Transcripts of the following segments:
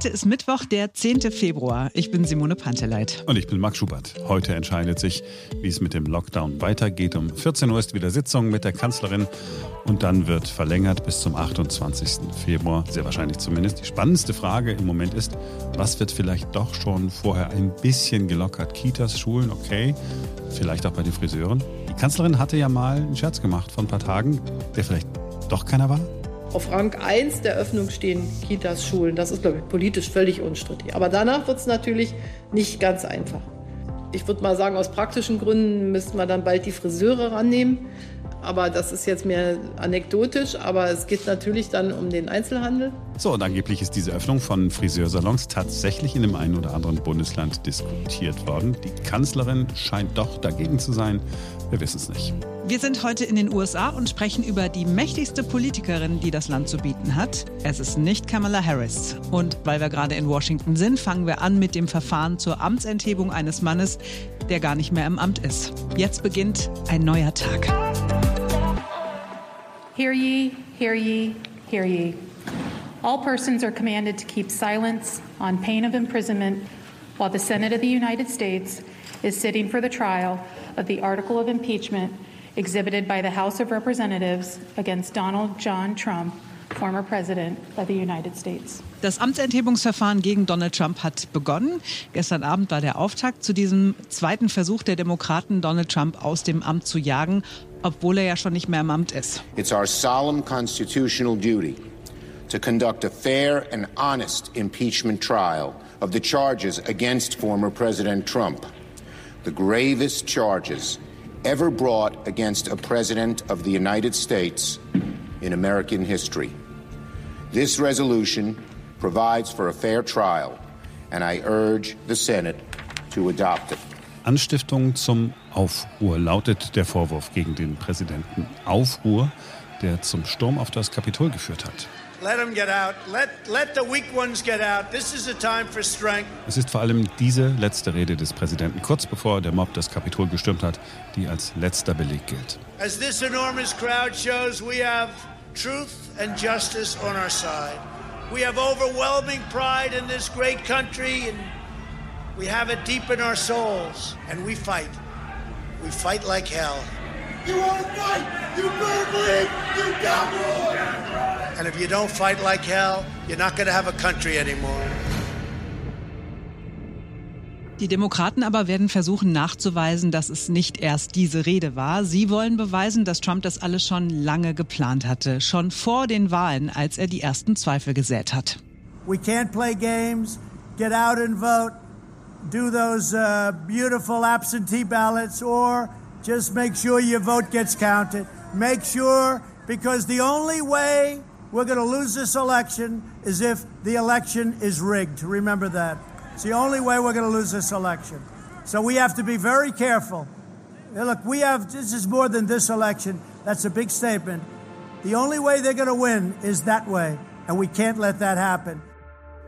Heute ist Mittwoch, der 10. Februar. Ich bin Simone Panteleit. Und ich bin Marc Schubert. Heute entscheidet sich, wie es mit dem Lockdown weitergeht. Um 14 Uhr ist wieder Sitzung mit der Kanzlerin und dann wird verlängert bis zum 28. Februar. Sehr wahrscheinlich zumindest. Die spannendste Frage im Moment ist, was wird vielleicht doch schon vorher ein bisschen gelockert? Kitas, Schulen, okay. Vielleicht auch bei den Friseuren. Die Kanzlerin hatte ja mal einen Scherz gemacht vor ein paar Tagen, der vielleicht doch keiner war. Auf Rang 1 der Öffnung stehen Kitas, Schulen. Das ist, glaube ich, politisch völlig unstrittig. Aber danach wird es natürlich nicht ganz einfach. Ich würde mal sagen, aus praktischen Gründen müssten wir dann bald die Friseure rannehmen. Aber das ist jetzt mehr anekdotisch, aber es geht natürlich dann um den Einzelhandel. So, und angeblich ist diese Öffnung von Friseursalons tatsächlich in dem einen oder anderen Bundesland diskutiert worden. Die Kanzlerin scheint doch dagegen zu sein. Wir wissen es nicht. Wir sind heute in den USA und sprechen über die mächtigste Politikerin, die das Land zu bieten hat. Es ist nicht Kamala Harris. Und weil wir gerade in Washington sind, fangen wir an mit dem Verfahren zur Amtsenthebung eines Mannes, der gar nicht mehr im Amt ist. Jetzt beginnt ein neuer Tag. Hear ye, hear ye, hear ye. All persons are commanded to keep silence on pain of imprisonment while the Senate of the United States is sitting for the trial of the article of impeachment exhibited by the House of Representatives against Donald John Trump, former President of the United States. Das Amtsenthebungsverfahren gegen Donald Trump hat begonnen. Gestern Abend war der Auftakt zu diesem zweiten Versuch der Demokraten, Donald Trump aus dem Amt zu jagen, obwohl er ja schon nicht mehr im Amt ist. It's our solemn constitutional duty to conduct a fair and honest impeachment trial of the charges against former President Trump. The gravest charges ever brought against a president of the United States in American history. This resolution provides for a fair trial, and I urge the Senate to adopt it. Anstiftung zum Aufruhr lautet der Vorwurf gegen den Präsidenten. Aufruhr, der zum Sturm auf das Kapitol geführt hat. Es ist vor allem diese letzte Rede des Präsidenten kurz bevor der Mob das Kapitol gestürmt hat, die als letzter Beleg gilt. As this enormous crowd shows, we have truth and justice on our side. We have overwhelming pride in this great country and we have it deep in our souls and we fight. We fight like hell. You want to fight? You better believe you got more. And if you don't fight like hell, you're not going to have a country anymore. Die Demokraten aber werden versuchen nachzuweisen, dass es nicht erst diese Rede war. Sie wollen beweisen, dass Trump das alles schon lange geplant hatte, schon vor den Wahlen, als er die ersten Zweifel gesät hat. We can't play games. Get out and vote. Do those uh, beautiful absentee ballots or just make sure your vote gets counted. Make sure because the only way we're going to lose this election is if the election is rigged. Remember that. It's the only way we're going to lose this election. So we have to be very careful. Look, we have, this is more than this election. That's a big statement. The only way they're going to win is that way, and we can't let that happen.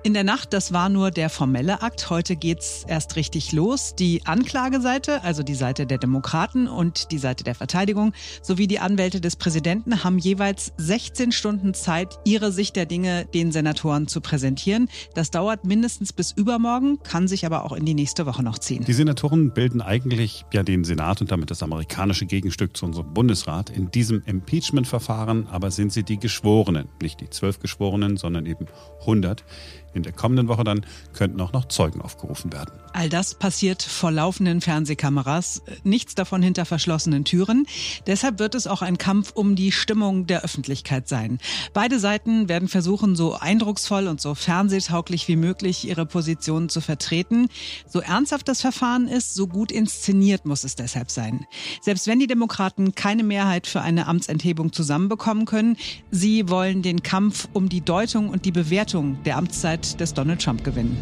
In der Nacht, das war nur der formelle Akt. Heute geht's erst richtig los. Die Anklageseite, also die Seite der Demokraten und die Seite der Verteidigung, sowie die Anwälte des Präsidenten haben jeweils 16 Stunden Zeit, ihre Sicht der Dinge den Senatoren zu präsentieren. Das dauert mindestens bis übermorgen, kann sich aber auch in die nächste Woche noch ziehen. Die Senatoren bilden eigentlich ja den Senat und damit das amerikanische Gegenstück zu unserem Bundesrat. In diesem Impeachment-Verfahren aber sind sie die Geschworenen, nicht die zwölf Geschworenen, sondern eben 100. In der kommenden Woche dann könnten auch noch Zeugen aufgerufen werden. All das passiert vor laufenden Fernsehkameras, nichts davon hinter verschlossenen Türen. Deshalb wird es auch ein Kampf um die Stimmung der Öffentlichkeit sein. Beide Seiten werden versuchen, so eindrucksvoll und so fernsehtauglich wie möglich ihre Positionen zu vertreten. So ernsthaft das Verfahren ist, so gut inszeniert muss es deshalb sein. Selbst wenn die Demokraten keine Mehrheit für eine Amtsenthebung zusammenbekommen können, sie wollen den Kampf um die Deutung und die Bewertung der Amtszeit des Donald Trump gewinnen.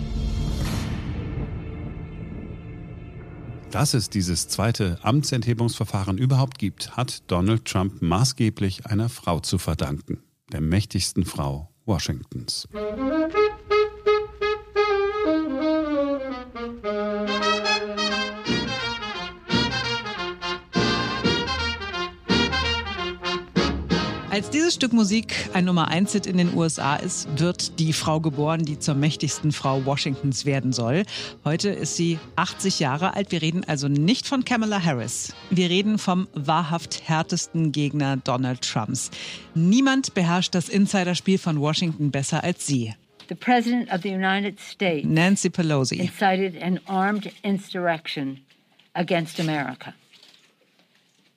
Dass es dieses zweite Amtsenthebungsverfahren überhaupt gibt, hat Donald Trump maßgeblich einer Frau zu verdanken, der mächtigsten Frau Washingtons. Als dieses Stück Musik ein Nummer 1 Hit in den USA ist, wird die Frau geboren, die zur mächtigsten Frau Washingtons werden soll. Heute ist sie 80 Jahre alt. Wir reden also nicht von Kamala Harris. Wir reden vom wahrhaft härtesten Gegner Donald Trumps. Niemand beherrscht das Insiderspiel von Washington besser als sie. The President of the United States Nancy Pelosi incited an armed insurrection against America.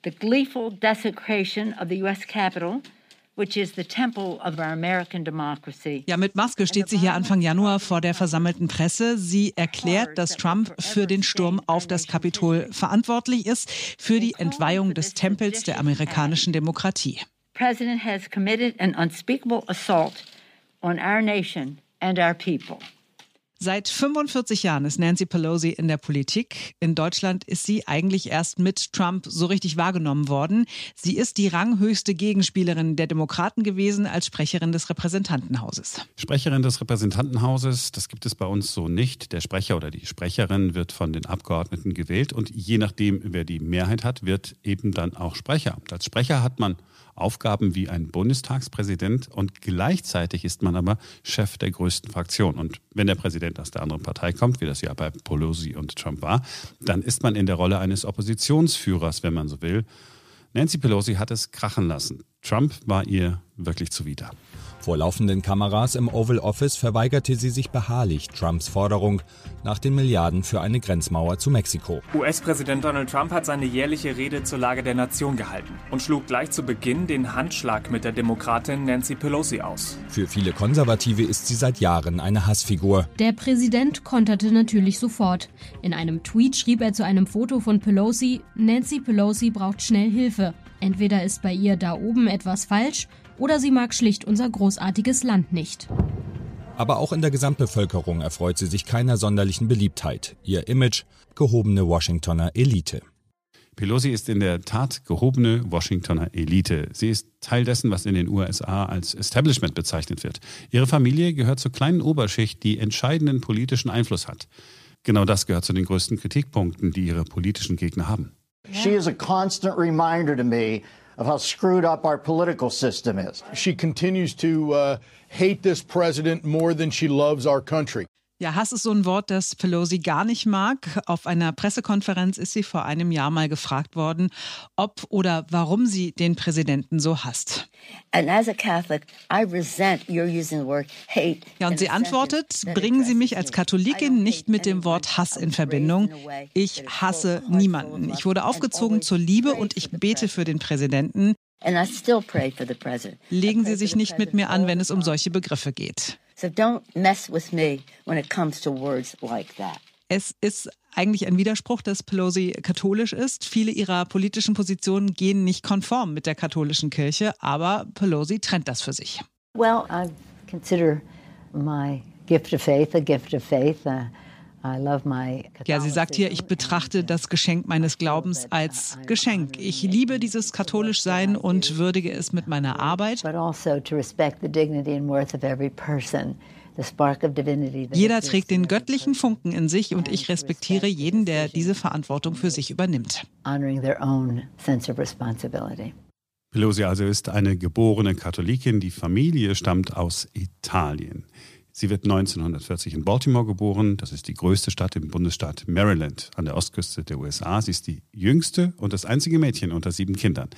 The gleeful desecration of the U.S. Capitol which is the temple of our American democracy. Ja, mit Maske steht sie hier Anfang Januar vor der versammelten Presse. Sie erklärt, dass Trump für den Sturm auf das Kapitol verantwortlich ist, für die Entweihung des Tempels der amerikanischen Demokratie. President has committed an unspeakable assault on our nation and our people. Seit 45 Jahren ist Nancy Pelosi in der Politik. In Deutschland ist sie eigentlich erst mit Trump so richtig wahrgenommen worden. Sie ist die ranghöchste Gegenspielerin der Demokraten gewesen als Sprecherin des Repräsentantenhauses. Sprecherin des Repräsentantenhauses, das gibt es bei uns so nicht. Der Sprecher oder die Sprecherin wird von den Abgeordneten gewählt und je nachdem, wer die Mehrheit hat, wird eben dann auch Sprecher. Als Sprecher hat man Aufgaben wie ein Bundestagspräsident und gleichzeitig ist man aber Chef der größten Fraktion. Und wenn der Präsident aus der anderen Partei kommt, wie das ja bei Pelosi und Trump war, dann ist man in der Rolle eines Oppositionsführers, wenn man so will. Nancy Pelosi hat es krachen lassen. Trump war ihr wirklich zuwider. Vor laufenden Kameras im Oval Office verweigerte sie sich beharrlich Trumps Forderung nach den Milliarden für eine Grenzmauer zu Mexiko. US-Präsident Donald Trump hat seine jährliche Rede zur Lage der Nation gehalten und schlug gleich zu Beginn den Handschlag mit der Demokratin Nancy Pelosi aus. Für viele Konservative ist sie seit Jahren eine Hassfigur. Der Präsident konterte natürlich sofort. In einem Tweet schrieb er zu einem Foto von Pelosi, Nancy Pelosi braucht schnell Hilfe. Entweder ist bei ihr da oben etwas falsch oder sie mag schlicht unser großartiges Land nicht. Aber auch in der Gesamtbevölkerung erfreut sie sich keiner sonderlichen Beliebtheit. Ihr Image gehobene Washingtoner Elite. Pelosi ist in der Tat gehobene Washingtoner Elite. Sie ist Teil dessen, was in den USA als Establishment bezeichnet wird. Ihre Familie gehört zur kleinen Oberschicht, die entscheidenden politischen Einfluss hat. Genau das gehört zu den größten Kritikpunkten, die ihre politischen Gegner haben. She is a constant reminder to me of how screwed up our political system is. She continues to uh, hate this president more than she loves our country. Ja, Hass ist so ein Wort, das Pelosi gar nicht mag. Auf einer Pressekonferenz ist sie vor einem Jahr mal gefragt worden, ob oder warum sie den Präsidenten so hasst. And as a Catholic, I resent your using the word hate. Ja, und sie antwortet, bringen Sie mich als Katholikin nicht mit dem Wort Hass in Verbindung. Ich hasse niemanden. Ich wurde aufgezogen zur Liebe und ich bete für den Präsidenten. Legen Sie sich nicht mit mir an, wenn es um solche Begriffe geht. So don't mess with me when it comes to words like that. Es ist eigentlich ein Widerspruch, dass Pelosi katholisch ist. Viele ihrer politischen Positionen gehen nicht konform mit der katholischen Kirche, aber Pelosi trennt das für sich. Well, I consider my gift of faith a gift of faith. Uh, ja, sie sagt hier, ich betrachte das Geschenk meines Glaubens als Geschenk. Ich liebe dieses katholisch Sein und würdige es mit meiner Arbeit. Also Jeder trägt den göttlichen Funken in sich und ich respektiere jeden, der diese Verantwortung für sich übernimmt. Pelosi also ist eine geborene Katholikin. Die Familie stammt aus Italien. Sie wird 1940 in Baltimore geboren. Das ist die größte Stadt im Bundesstaat Maryland an der Ostküste der USA. Sie ist die jüngste und das einzige Mädchen unter sieben Kindern.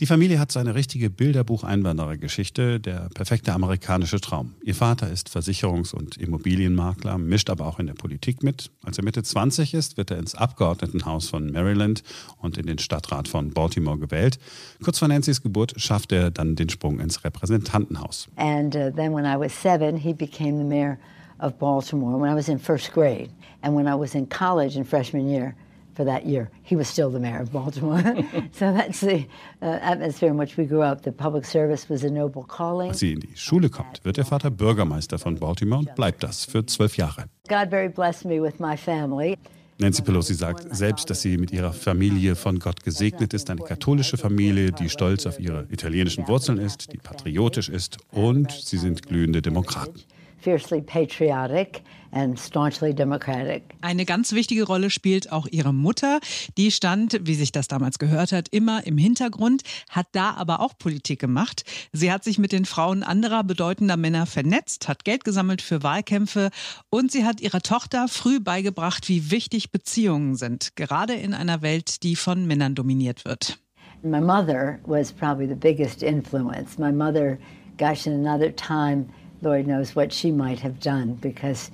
Die Familie hat so eine richtige Bilderbuch-Einwanderergeschichte, der perfekte amerikanische Traum. Ihr Vater ist Versicherungs- und Immobilienmakler, mischt aber auch in der Politik mit. Als er Mitte 20 ist, wird er ins Abgeordnetenhaus von Maryland und in den Stadtrat von Baltimore gewählt. Kurz vor Nancy's Geburt schafft er dann den Sprung ins Repräsentantenhaus. And uh, then when I was seven, he became the mayor of Baltimore when I was in first grade. And when I was in college in freshman year, for that year. He was still the mayor of Baltimore. so that's the uh, atmosphere in which we grew up. The public service was a noble calling. Als sie in die Schule kommt, wird der Vater Bürgermeister von Baltimore und bleibt das für zwölf Jahre. God very blessed me with my family. Nancy Pelosi sagt selbst, dass sie mit ihrer Familie von Gott gesegnet ist, eine katholische Familie, die stolz auf ihre italienischen Wurzeln ist, die patriotisch ist und sie sind glühende Demokraten. Fiercely patriotic and staunchly democratic. Eine ganz wichtige Rolle spielt auch ihre Mutter. Die stand, wie sich das damals gehört hat, immer im Hintergrund, hat da aber auch Politik gemacht. Sie hat sich mit den Frauen anderer bedeutender Männer vernetzt, hat Geld gesammelt für Wahlkämpfe und sie hat ihrer Tochter früh beigebracht, wie wichtig Beziehungen sind, gerade in einer Welt, die von Männern dominiert wird. My mother was probably the biggest influence. My mother, gosh, in another time, Lord knows what she might have done because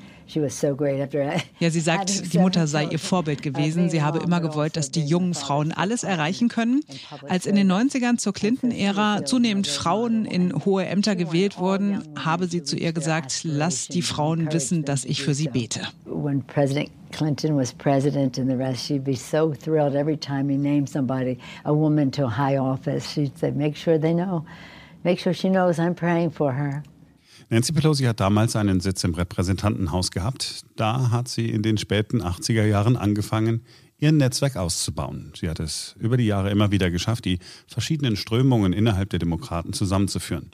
ja, sie sagt, die Mutter sei ihr Vorbild gewesen. Sie habe immer gewollt, dass die jungen Frauen alles erreichen können. Als in den 90ern zur Clinton-Ära zunehmend Frauen in hohe Ämter gewählt wurden, habe sie zu ihr gesagt, lass die Frauen wissen, dass ich für sie bete. Clinton was president and the rest, she'd be so thrilled every time he named somebody, a woman to a high office. She'd say, make sure they know, make sure she knows I'm praying for her. Nancy Pelosi hat damals einen Sitz im Repräsentantenhaus gehabt. Da hat sie in den späten 80er Jahren angefangen, ihr Netzwerk auszubauen. Sie hat es über die Jahre immer wieder geschafft, die verschiedenen Strömungen innerhalb der Demokraten zusammenzuführen.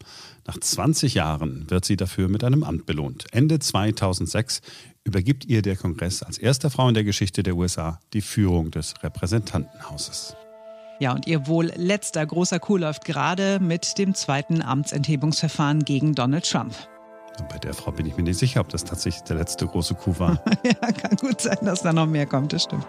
Nach 20 Jahren wird sie dafür mit einem Amt belohnt. Ende 2006 übergibt ihr der Kongress als erste Frau in der Geschichte der USA die Führung des Repräsentantenhauses. Ja, und ihr wohl letzter großer Coup läuft gerade mit dem zweiten Amtsenthebungsverfahren gegen Donald Trump. Bei der Frau bin ich mir nicht sicher, ob das tatsächlich der letzte große Coup war. ja, kann gut sein, dass da noch mehr kommt, das stimmt.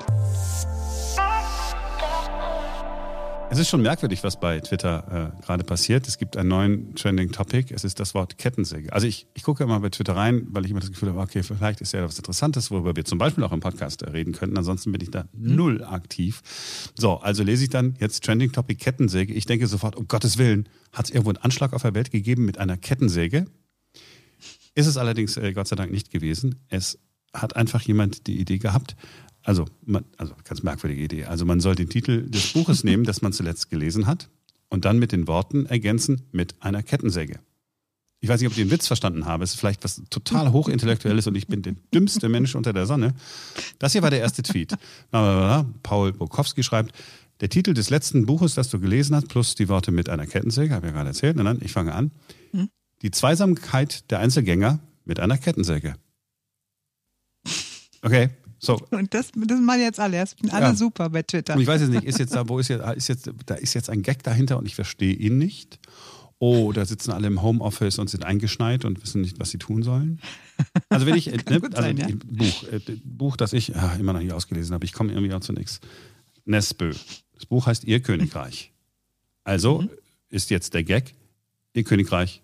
Es ist schon merkwürdig, was bei Twitter äh, gerade passiert. Es gibt einen neuen Trending Topic. Es ist das Wort Kettensäge. Also ich, ich gucke immer bei Twitter rein, weil ich immer das Gefühl habe, okay, vielleicht ist ja was Interessantes, worüber wir zum Beispiel auch im Podcast reden könnten. Ansonsten bin ich da mhm. null aktiv. So, also lese ich dann jetzt Trending Topic Kettensäge. Ich denke sofort, um Gottes Willen, hat es irgendwo einen Anschlag auf der Welt gegeben mit einer Kettensäge? Ist es allerdings äh, Gott sei Dank nicht gewesen. Es hat einfach jemand die Idee gehabt, also, man, also ganz merkwürdige Idee. Also man soll den Titel des Buches nehmen, das man zuletzt gelesen hat, und dann mit den Worten ergänzen mit einer Kettensäge. Ich weiß nicht, ob ich den Witz verstanden habe. Es ist vielleicht was total hochintellektuelles und ich bin der dümmste Mensch unter der Sonne. Das hier war der erste Tweet. Paul Bukowski schreibt, der Titel des letzten Buches, das du gelesen hast, plus die Worte mit einer Kettensäge, habe ich ja gerade erzählt. Nein, nein, ich fange an. Hm? Die Zweisamkeit der Einzelgänger mit einer Kettensäge. Okay, so. Und das, das machen jetzt alle. Das sind alle ja. super bei Twitter. Und ich weiß jetzt nicht, ist jetzt da, wo ist jetzt, ist jetzt, da ist jetzt ein Gag dahinter und ich verstehe ihn nicht. Oh, da sitzen alle im Homeoffice und sind eingeschneit und wissen nicht, was sie tun sollen. Also wenn ich, ne, also sein, ja? Buch, äh, Buch, das ich ja, immer noch nicht ausgelesen habe, ich komme irgendwie auch zu nichts. Nesbö. Das Buch heißt Ihr Königreich. Also mhm. ist jetzt der Gag Ihr Königreich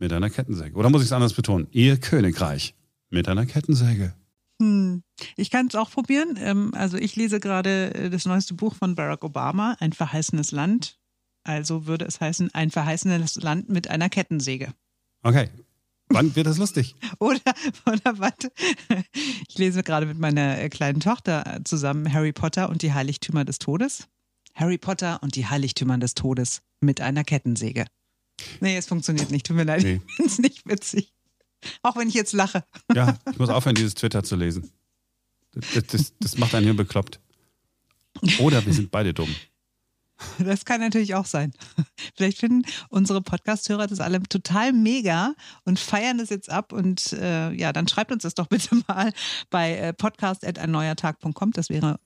mit einer Kettensäge. Oder muss ich es anders betonen? Ihr Königreich mit einer Kettensäge. Hm. Ich kann es auch probieren. Ähm, also ich lese gerade äh, das neueste Buch von Barack Obama, Ein verheißenes Land. Also würde es heißen, ein verheißenes Land mit einer Kettensäge. Okay. Wann wird das lustig? oder, oder warte. Ich lese gerade mit meiner äh, kleinen Tochter zusammen Harry Potter und die Heiligtümer des Todes. Harry Potter und die Heiligtümer des Todes mit einer Kettensäge. Nee, es funktioniert nicht. Tut mir leid. Nee. Ich finde es nicht witzig. Auch wenn ich jetzt lache. Ja, ich muss aufhören, dieses Twitter zu lesen. Das, das, das macht einen hier bekloppt. Oder wir sind beide dumm. Das kann natürlich auch sein. Vielleicht finden unsere Podcast-Hörer das alle total mega und feiern das jetzt ab. Und äh, ja, dann schreibt uns das doch bitte mal bei äh, podcast.erneuertag.com. Das wäre,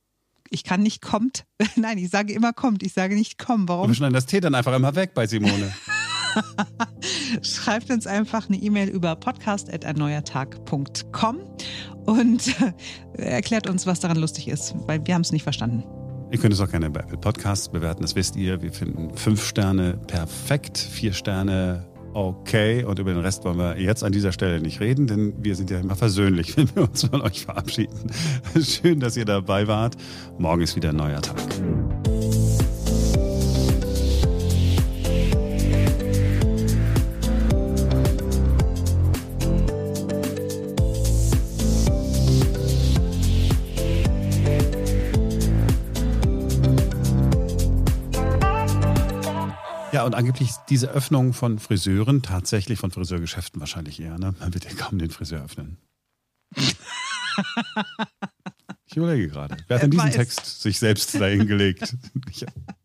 ich kann nicht kommt. Nein, ich sage immer kommt. Ich sage nicht komm. Warum? wir schneiden das T dann einfach immer weg bei Simone. Schreibt uns einfach eine E-Mail über podcast.erneuertag.com und erklärt uns, was daran lustig ist, weil wir haben es nicht verstanden. Ihr könnt es auch gerne bei Apple Podcasts bewerten, das wisst ihr. Wir finden fünf Sterne perfekt, vier Sterne okay und über den Rest wollen wir jetzt an dieser Stelle nicht reden, denn wir sind ja immer versöhnlich, wenn wir uns von euch verabschieden. Schön, dass ihr dabei wart. Morgen ist wieder ein neuer Tag. Und angeblich diese Öffnung von Friseuren, tatsächlich von Friseurgeschäften wahrscheinlich eher, ne? Man wird ja kaum den Friseur öffnen. ich überlege gerade. Wer hat denn diesen Text sich selbst dahingelegt?